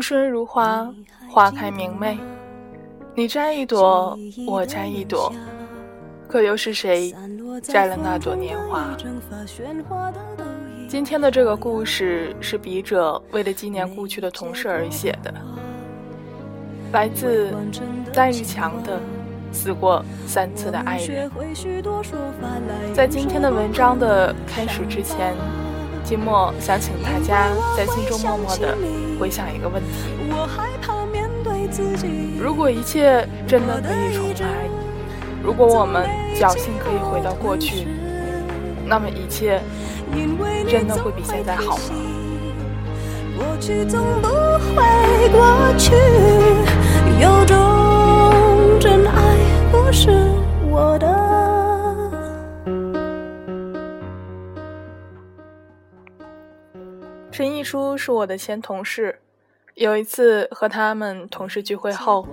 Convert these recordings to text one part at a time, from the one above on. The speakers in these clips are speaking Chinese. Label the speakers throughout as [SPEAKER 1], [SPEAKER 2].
[SPEAKER 1] 青春如花，花开明媚。你摘一朵，我摘一朵，可又是谁摘了那朵年华？今天的这个故事是笔者为了纪念故去的同事而写的，来自戴玉强的《死过三次的爱人》。在今天的文章的开始之前。寂寞，想请大家在心中默默的回想一个问题：如果一切真的可以重来，如果我们侥幸可以回到过去，那么一切真的会比现在好吗？有种陈毅书是我的前同事，有一次和他们同事聚会后，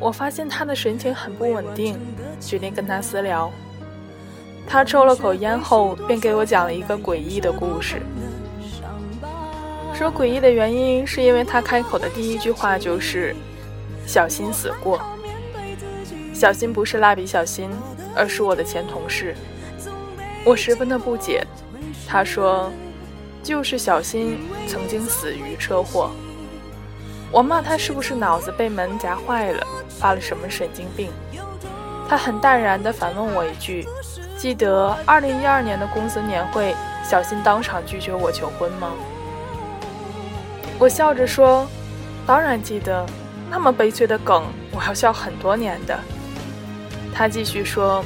[SPEAKER 1] 我发现他的神情很不稳定，决定跟他私聊。他抽了口烟后，便给我讲了一个诡异的故事。说诡异的原因是因为他开口的第一句话就是“小新死过”。小新不是蜡笔小新，而是我的前同事。我十分的不解。他说。就是小新曾经死于车祸，我骂他是不是脑子被门夹坏了，发了什么神经病？他很淡然地反问我一句：“记得二零一二年的公司年会，小新当场拒绝我求婚吗？”我笑着说：“当然记得，那么悲催的梗，我要笑很多年的。”他继续说：“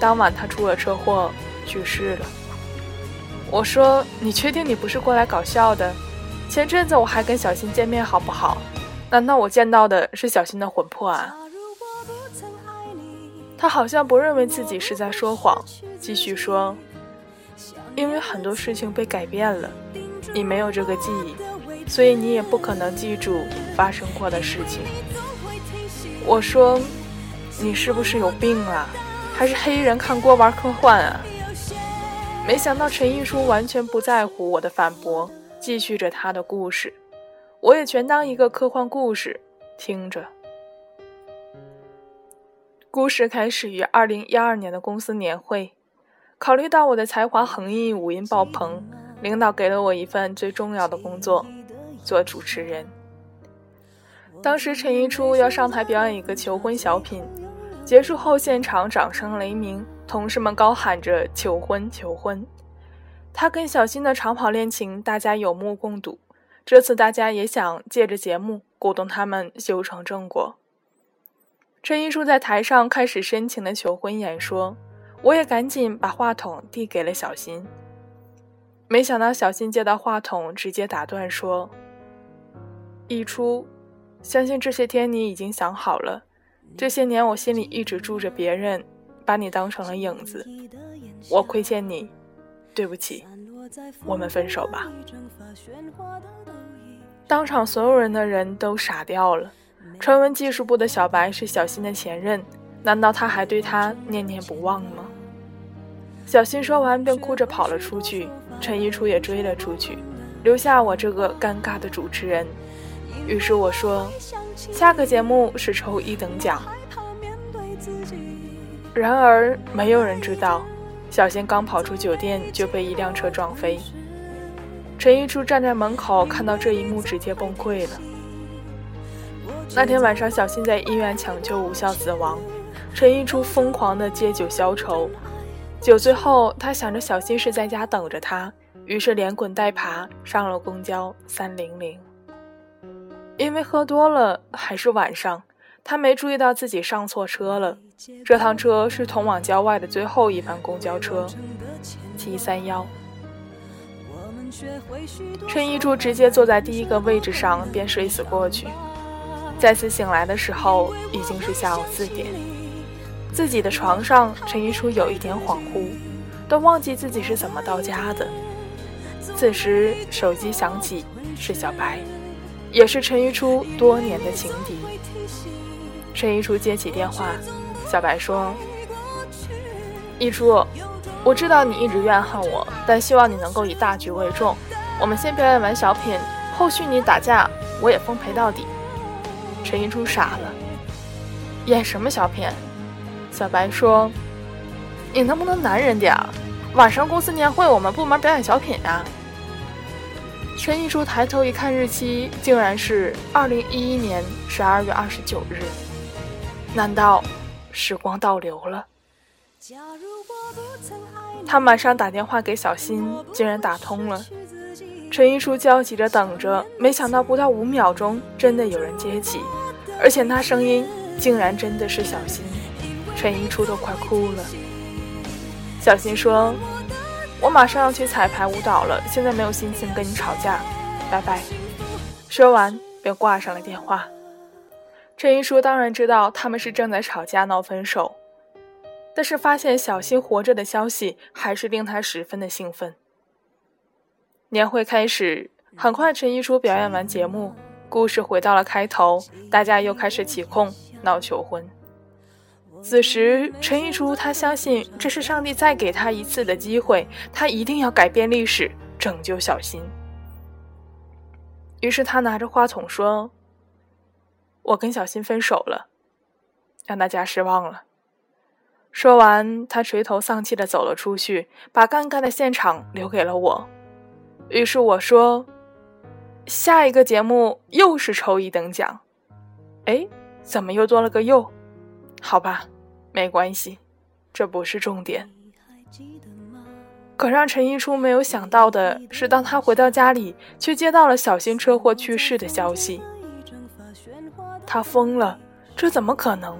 [SPEAKER 1] 当晚他出了车祸，去世了。”我说：“你确定你不是过来搞笑的？前阵子我还跟小新见面，好不好？难道我见到的是小新的魂魄啊？”他好像不认为自己是在说谎，继续说：“因为很多事情被改变了，你没有这个记忆，所以你也不可能记住发生过的事情。”我说：“你是不是有病啊？还是黑衣人看锅玩科幻啊？”没想到陈一书完全不在乎我的反驳，继续着他的故事，我也全当一个科幻故事听着。故事开始于二零一二年的公司年会，考虑到我的才华横溢、五音爆棚，领导给了我一份最重要的工作，做主持人。当时陈一初要上台表演一个求婚小品，结束后现场掌声雷鸣。同事们高喊着“求婚，求婚”。他跟小新的长跑恋情，大家有目共睹。这次大家也想借着节目鼓动他们修成正果。陈一舒在台上开始深情的求婚演说，我也赶紧把话筒递给了小新。没想到小新接到话筒，直接打断说：“一初，相信这些天你已经想好了，这些年我心里一直住着别人。”把你当成了影子，我亏欠你，对不起，我们分手吧。当场所有人的人都傻掉了。传闻技术部的小白是小新的前任，难道他还对他念念不忘吗？小新说完便哭着跑了出去，陈一初也追了出去，留下我这个尴尬的主持人。于是我说，下个节目是抽一等奖。然而，没有人知道，小新刚跑出酒店就被一辆车撞飞。陈一初站在门口，看到这一幕，直接崩溃了。那天晚上，小新在医院抢救无效死亡，陈一初疯狂的借酒消愁。酒醉后，他想着小新是在家等着他，于是连滚带爬上了公交三零零。因为喝多了，还是晚上，他没注意到自己上错车了。这趟车是通往郊外的最后一班公交车，七三幺。陈一柱直接坐在第一个位置上，便睡死过去。再次醒来的时候，已经是下午四点。自己的床上，陈一初有一点恍惚，都忘记自己是怎么到家的。此时手机响起，是小白，也是陈一初多年的情敌。陈一初接起电话，小白说：“一初，我知道你一直怨恨我，但希望你能够以大局为重。我们先表演完小品，后续你打架，我也奉陪到底。”陈一初傻了，演什么小品？小白说：“你能不能男人点？晚上公司年会，我们部门表演小品啊。”陈一初抬头一看日期，竟然是二零一一年十二月二十九日。难道时光倒流了？他马上打电话给小新，竟然打通了。陈一初焦急着等着，没想到不到五秒钟，真的有人接起，而且那声音竟然真的是小新。陈一初都快哭了。小新说：“我马上要去彩排舞蹈了，现在没有心情跟你吵架，拜拜。”说完便挂上了电话。陈一舒当然知道他们是正在吵架闹分手，但是发现小新活着的消息还是令他十分的兴奋。年会开始，很快陈一舒表演完节目，故事回到了开头，大家又开始起哄闹求婚。此时，陈一舒他相信这是上帝再给他一次的机会，他一定要改变历史，拯救小新。于是他拿着话筒说：“我跟小新分手了，让大家失望了。”说完，他垂头丧气的走了出去，把尴尬的现场留给了我。于是我说：“下一个节目又是抽一等奖，哎，怎么又多了个又？”好吧，没关系，这不是重点。可让陈一初没有想到的是，当他回到家里，却接到了小新车祸去世的消息。他疯了，这怎么可能？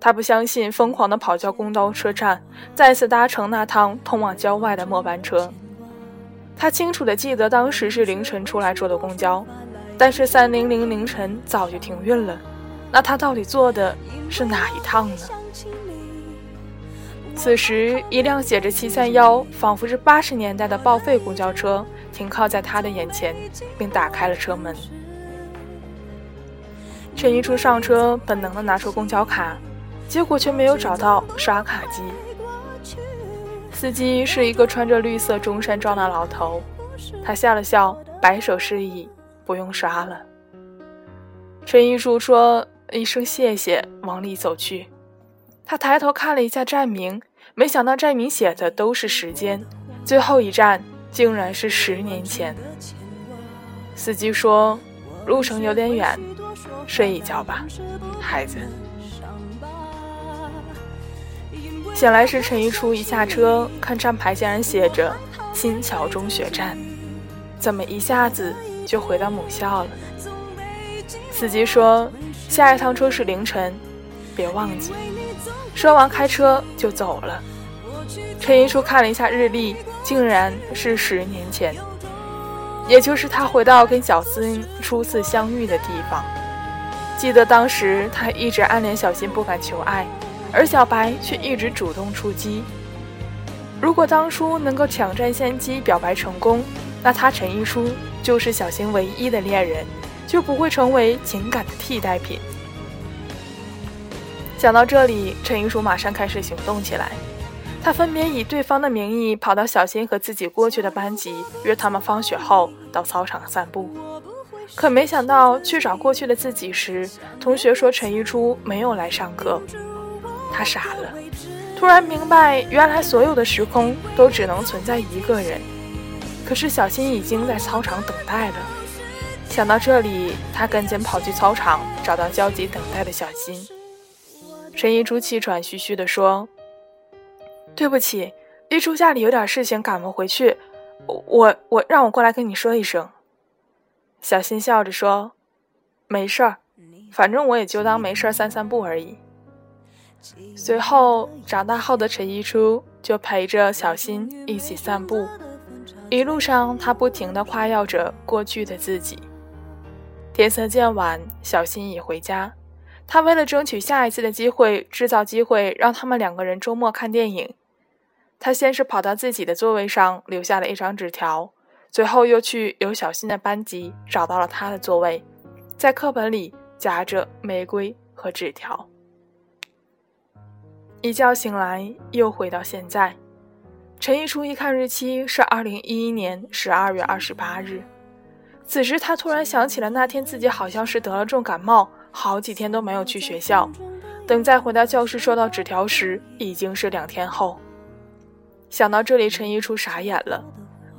[SPEAKER 1] 他不相信，疯狂地跑到公交车站，再次搭乘那趟通往郊外的末班车。他清楚地记得当时是凌晨出来坐的公交，但是三零零凌晨早就停运了。那他到底坐的是哪一趟呢？此时，一辆写着“七三幺”仿佛是八十年代的报废公交车停靠在他的眼前，并打开了车门。陈一初上车，本能的拿出公交卡，结果却没有找到刷卡机。司机是一个穿着绿色中山装的老头，他笑了笑，摆手示意不用刷了。陈一初说。一声谢谢，往里走去。他抬头看了一下站名，没想到站名写的都是时间，最后一站竟然是十年前。司机说：“路程有点远，睡一觉吧，孩子。”醒来时，陈一初一下车，看站牌竟然写着“新桥中学站”，怎么一下子就回到母校了？司机说。下一趟车是凌晨，别忘记。说完开车就走了。陈一初看了一下日历，竟然是十年前，也就是他回到跟小孙初次相遇的地方。记得当时他一直暗恋小新，不敢求爱，而小白却一直主动出击。如果当初能够抢占先机表白成功，那他陈一初就是小新唯一的恋人。就不会成为情感的替代品。想到这里，陈一书马上开始行动起来。他分别以对方的名义跑到小新和自己过去的班级，约他们放学后到操场散步。可没想到去找过去的自己时，同学说陈一初没有来上课。他傻了，突然明白，原来所有的时空都只能存在一个人。可是小新已经在操场等待了。想到这里，他赶紧跑去操场，找到焦急等待的小新。陈一珠气喘吁吁地说：“对不起，一初家里有点事情，赶不回去。我我让我过来跟你说一声。”小新笑着说：“没事儿，反正我也就当没事儿散散步而已。”随后长大后的陈一初就陪着小新一起散步，一路上他不停地夸耀着过去的自己。天色渐晚，小新已回家。他为了争取下一次的机会，制造机会让他们两个人周末看电影。他先是跑到自己的座位上留下了一张纸条，随后又去有小新的班级找到了他的座位，在课本里夹着玫瑰和纸条。一觉醒来，又回到现在。陈一初一看日期是二零一一年十二月二十八日，此时他突然想起了那天自己好像是得了重感冒。好几天都没有去学校，等再回到教室收到纸条时，已经是两天后。想到这里，陈一初傻眼了。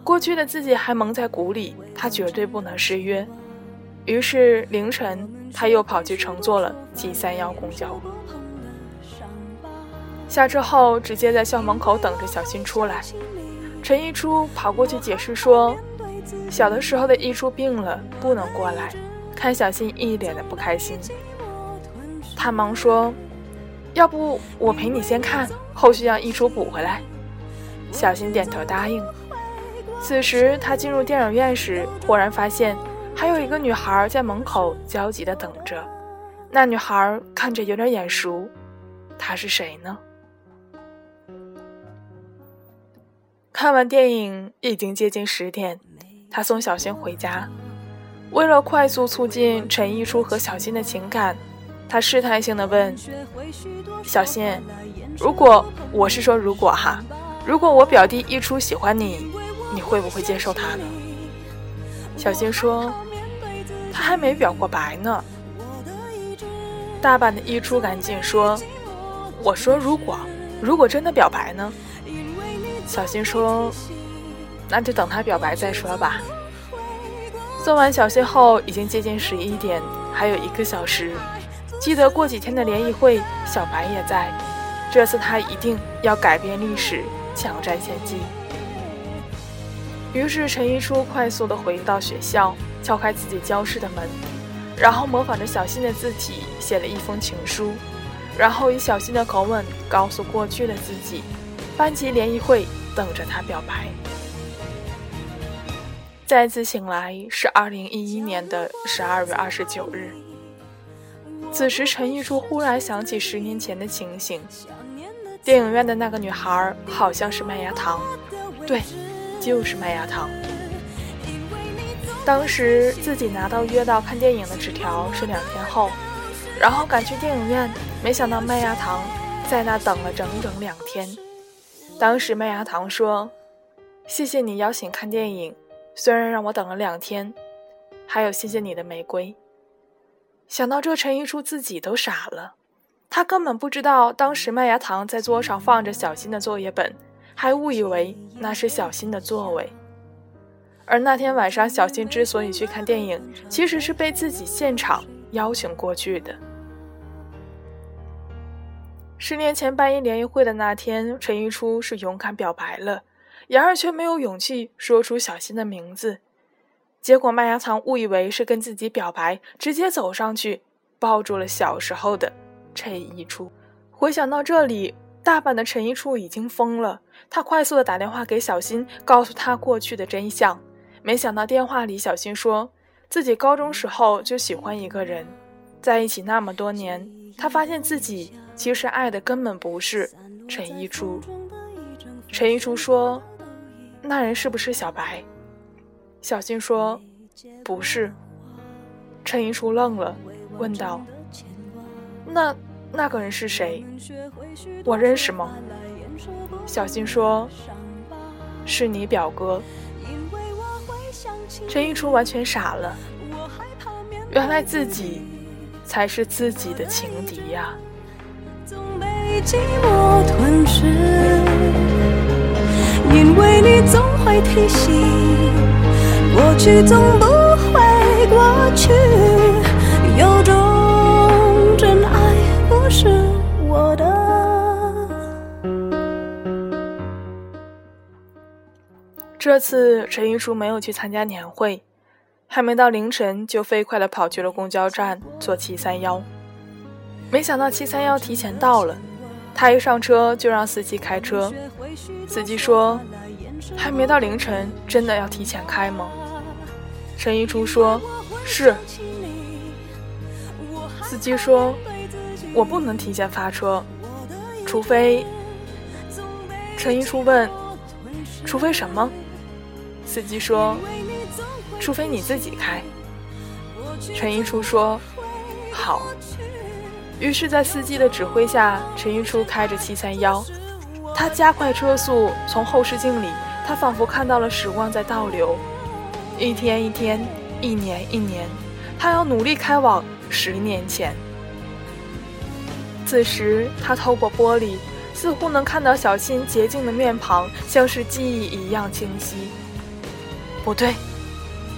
[SPEAKER 1] 过去的自己还蒙在鼓里，他绝对不能失约。于是凌晨，他又跑去乘坐了 G 三幺公交。下车后，直接在校门口等着小新出来。陈一初跑过去解释说：“小的时候的一初病了，不能过来。”看小新一脸的不开心，他忙说：“要不我陪你先看，后续让一初补回来。”小新点头答应。此时他进入电影院时，忽然发现还有一个女孩在门口焦急的等着。那女孩看着有点眼熟，她是谁呢？看完电影已经接近十点，他送小新回家。为了快速促进陈一初和小新的情感，他试探性的问：“小新，如果我是说如果哈，如果我表弟一初喜欢你，你会不会接受他呢？”小新说：“他还没表过白呢。”大阪的一初赶紧说：“我说如果，如果真的表白呢？”小新说：“那就等他表白再说吧。”送完小新后，已经接近十一点，还有一个小时。记得过几天的联谊会，小白也在。这次他一定要改变历史，抢占先机。于是陈一初快速的回到学校，敲开自己教室的门，然后模仿着小新的字体写了一封情书，然后以小新的口吻告诉过去的自己：班级联谊会等着他表白。再次醒来是二零一一年的十二月二十九日。此时，陈一初忽然想起十年前的情形，电影院的那个女孩好像是麦芽糖，对，就是麦芽糖。当时自己拿到约到看电影的纸条是两天后，然后赶去电影院，没想到麦芽糖在那等了整整两天。当时麦芽糖说：“谢谢你邀请看电影。”虽然让我等了两天，还有谢谢你的玫瑰。想到这，陈一初自己都傻了。他根本不知道，当时麦芽糖在桌上放着小新的作业本，还误以为那是小新的座位。而那天晚上，小新之所以去看电影，其实是被自己现场邀请过去的。十年前办一联谊会的那天，陈一初是勇敢表白了。然而却没有勇气说出小新的名字，结果麦芽糖误以为是跟自己表白，直接走上去抱住了小时候的陈一初。回想到这里，大阪的陈一初已经疯了。他快速的打电话给小新，告诉他过去的真相。没想到电话里小新说自己高中时候就喜欢一个人，在一起那么多年，他发现自己其实爱的根本不是陈一初。陈一初说。那人是不是小白？小新说：“不是。”陈一初愣了，问道：“那那个人是谁？我认识吗？”小新说：“是你表哥。”陈一初完全傻了，原来自己才是自己的情敌呀！因为你总会提醒，过去总不会过去，这次陈一初没有去参加年会，还没到凌晨就飞快地跑去了公交站坐七三幺。没想到七三幺提前到了，他一上车就让司机开车。司机说：“还没到凌晨，真的要提前开吗？”陈一初说：“是。”司机说：“我不能提前发车，除非……”陈一初问：“除非什么？”司机说：“除非你自己开。”陈一初说：“好。”于是，在司机的指挥下，陈一初开着七三幺，他加快车速，从后视镜里，他仿佛看到了时光在倒流，一天一天，一年一年，他要努力开往十年前。此时，他透过玻璃，似乎能看到小新洁净的面庞，像是记忆一样清晰。不对，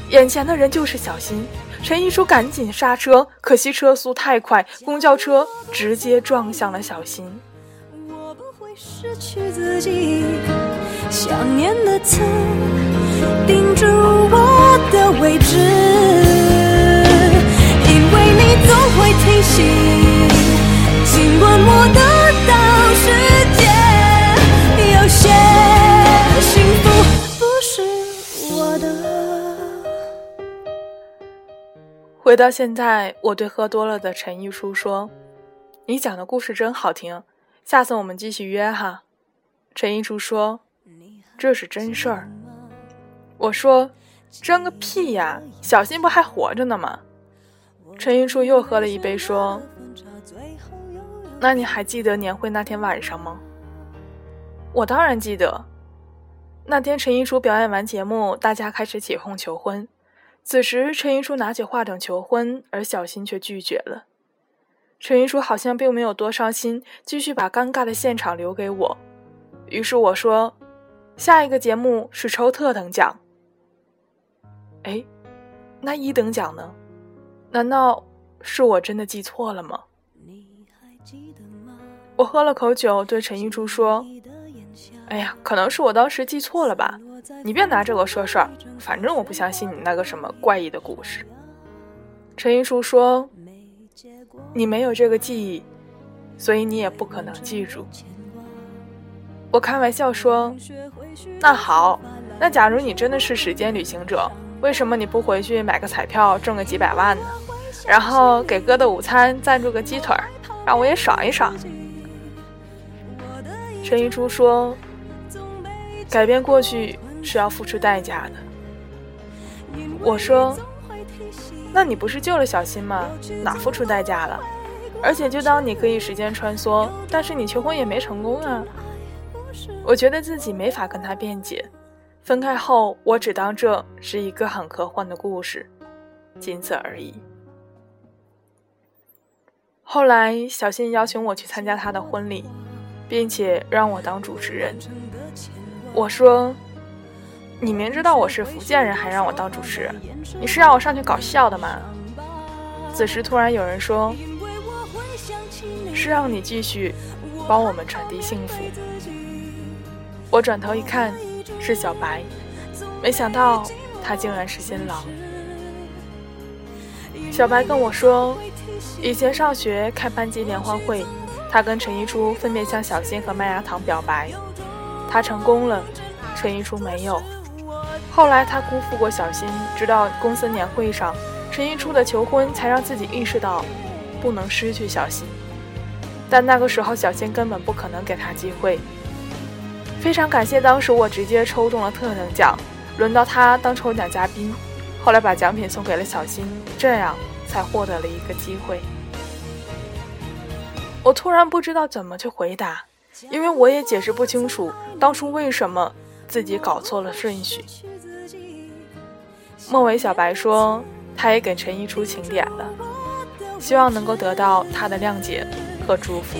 [SPEAKER 1] 眼前的人就是小新。陈一初赶紧刹车，可惜车速太快，公交车直接撞向了小新。我不会失去自己，想念的刺钉住我的位置，因为你总会提醒，尽管我的回到现在，我对喝多了的陈一初说：“你讲的故事真好听，下次我们继续约哈。”陈一初说：“这是真事儿。”我说：“真个屁呀！小新不还活着呢吗？”陈一初又喝了一杯，说：“那你还记得年会那天晚上吗？”我当然记得。那天陈一初表演完节目，大家开始起哄求婚。此时，陈一初拿起话筒求婚，而小新却拒绝了。陈一初好像并没有多伤心，继续把尴尬的现场留给我。于是我说：“下一个节目是抽特等奖。”哎，那一等奖呢？难道是我真的记错了吗？我喝了口酒，对陈一初说：“哎呀，可能是我当时记错了吧。”你别拿这个说事儿，反正我不相信你那个什么怪异的故事。陈一初说：“你没有这个记忆，所以你也不可能记住。”我开玩笑说：“那好，那假如你真的是时间旅行者，为什么你不回去买个彩票挣个几百万呢？然后给哥的午餐赞助个鸡腿，让我也爽一爽。”陈一初说：“改变过去。”是要付出代价的。我说：“那你不是救了小新吗？哪付出代价了？而且就当你可以时间穿梭，但是你求婚也没成功啊。”我觉得自己没法跟他辩解。分开后，我只当这是一个很科幻的故事，仅此而已。后来，小新邀请我去参加他的婚礼，并且让我当主持人。我说。你明知道我是福建人，还让我当主持，你是让我上去搞笑的吗？此时突然有人说：“是让你继续帮我们传递幸福。”我转头一看，是小白，没想到他竟然是新郎。小白跟我说，以前上学开班级联欢会，他跟陈一初分别向小新和麦芽糖表白，他成功了，陈一初没有。后来他辜负过小新，直到公司年会上，陈一初的求婚才让自己意识到不能失去小新。但那个时候小新根本不可能给他机会。非常感谢当时我直接抽中了特等奖，轮到他当抽奖嘉宾，后来把奖品送给了小新，这样才获得了一个机会。我突然不知道怎么去回答，因为我也解释不清楚当初为什么自己搞错了顺序。末尾，小白说，他也给陈一初请点了，希望能够得到他的谅解和祝福。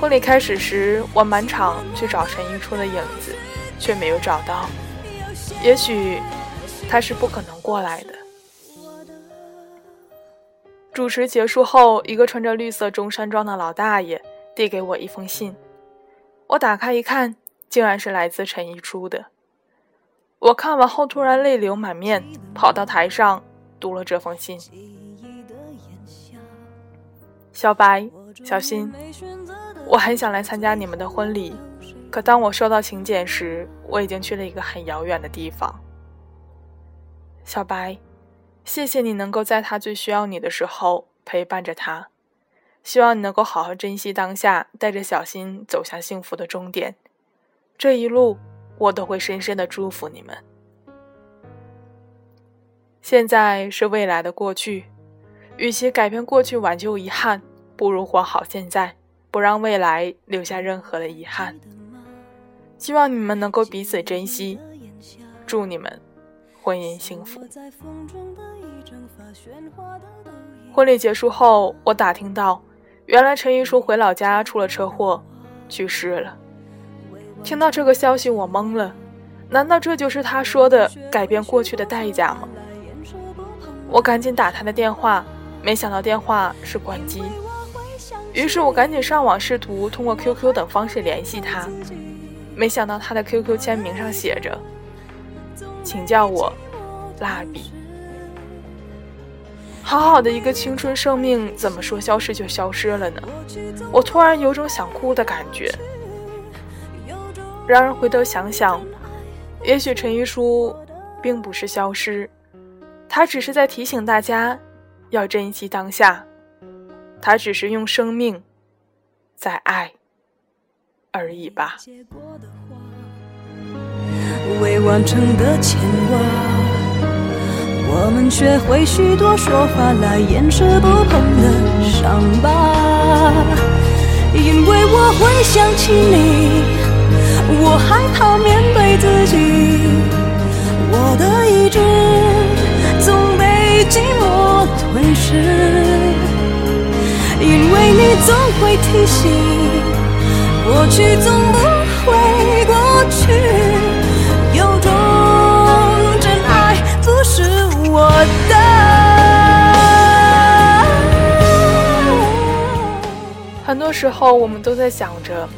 [SPEAKER 1] 婚礼开始时，我满场去找陈一初的影子，却没有找到。也许他是不可能过来的。主持结束后，一个穿着绿色中山装的老大爷递给我一封信，我打开一看，竟然是来自陈一初的。我看完后突然泪流满面，跑到台上读了这封信。小白、小新，我很想来参加你们的婚礼，可当我收到请柬时，我已经去了一个很遥远的地方。小白，谢谢你能够在他最需要你的时候陪伴着他，希望你能够好好珍惜当下，带着小新走向幸福的终点。这一路，我都会深深的祝福你们。现在是未来的过去，与其改变过去挽救遗憾，不如活好现在，不让未来留下任何的遗憾。希望你们能够彼此珍惜，祝你们婚姻幸福。婚礼结束后，我打听到，原来陈一书回老家出了车祸，去世了。听到这个消息，我懵了，难道这就是他说的改变过去的代价吗？我赶紧打他的电话，没想到电话是关机。于是我赶紧上网试图通过 QQ 等方式联系他，没想到他的 QQ 签名上写着：“请叫我蜡笔。”好好的一个青春生命，怎么说消失就消失了呢？我突然有种想哭的感觉。然而回头想想，也许陈一书并不是消失。他只是在提醒大家要珍惜当下，他只是用生命在爱而已吧。
[SPEAKER 2] 未完成的牵挂，我们学会许多说法来掩饰不碰的伤疤。因为我会想起你，我害怕面对自己，我的意志总被。寂寞吞噬，因为你总会提醒，过去总不会过去，有种真爱不是我的。
[SPEAKER 1] 很多时候，我们都在想着，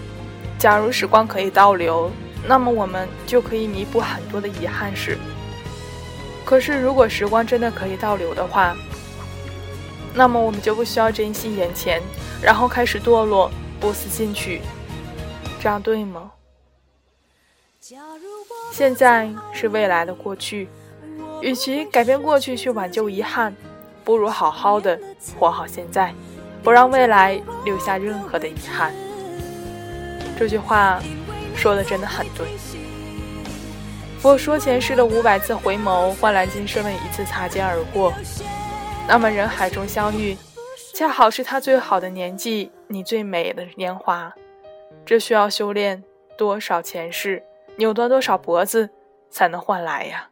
[SPEAKER 1] 假如时光可以倒流，那么我们就可以弥补很多的遗憾事。可是，如果时光真的可以倒流的话，那么我们就不需要珍惜眼前，然后开始堕落、不思进取，这样对吗？现在是未来的过去，与其改变过去去挽救遗憾，不如好好的活好现在，不让未来留下任何的遗憾。这句话说的真的很对。佛说前世的五百次回眸，换来今生的一次擦肩而过。那么人海中相遇，恰好是他最好的年纪，你最美的年华。这需要修炼多少前世，扭断多少脖子，才能换来呀？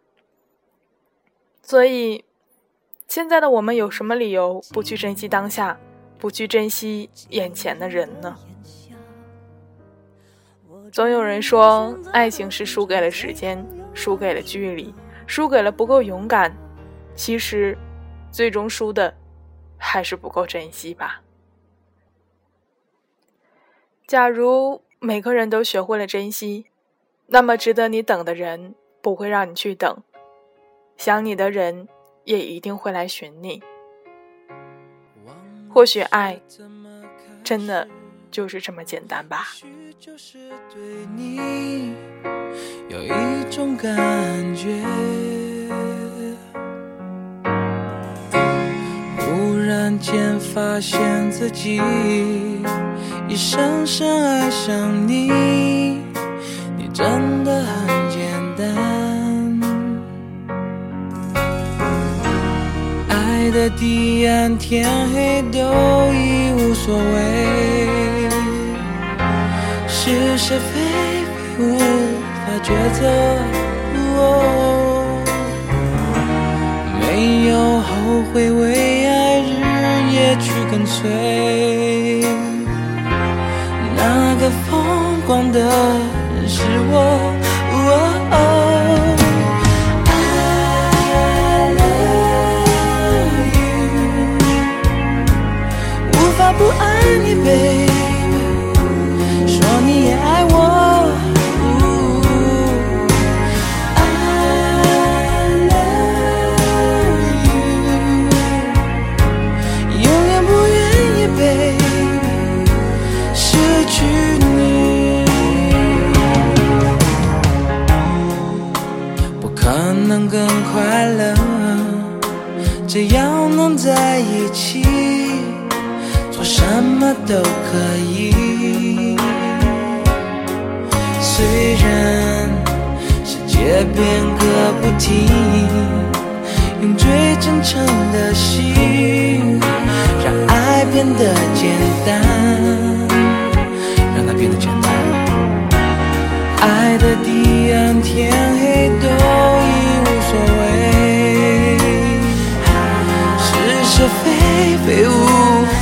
[SPEAKER 1] 所以，现在的我们有什么理由不去珍惜当下，不去珍惜眼前的人呢？总有人说，爱情是输给了时间，输给了距离，输给了不够勇敢。其实，最终输的还是不够珍惜吧。假如每个人都学会了珍惜，那么值得你等的人不会让你去等，想你的人也一定会来寻你。或许爱，真的。就是这么简单吧。
[SPEAKER 2] 就是对你有一种感觉，忽然间发现自己已深深爱上你，你真的很简单，爱的地暗天黑都已无所谓。是是非非无法抉择，没有后悔，为爱日夜去跟随。那个疯狂的人是我。I love you，无法不爱你，baby。
[SPEAKER 3] 都可以。虽然世界变个不停，用最真诚的心，让爱变得简单，让它变得简单。爱的彼岸，天黑都已无所谓，是是非非无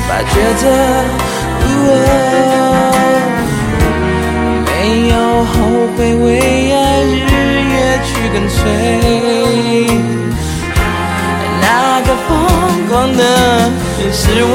[SPEAKER 3] 法抉择。没有后悔，为爱日夜去跟随。那个疯狂的人是我。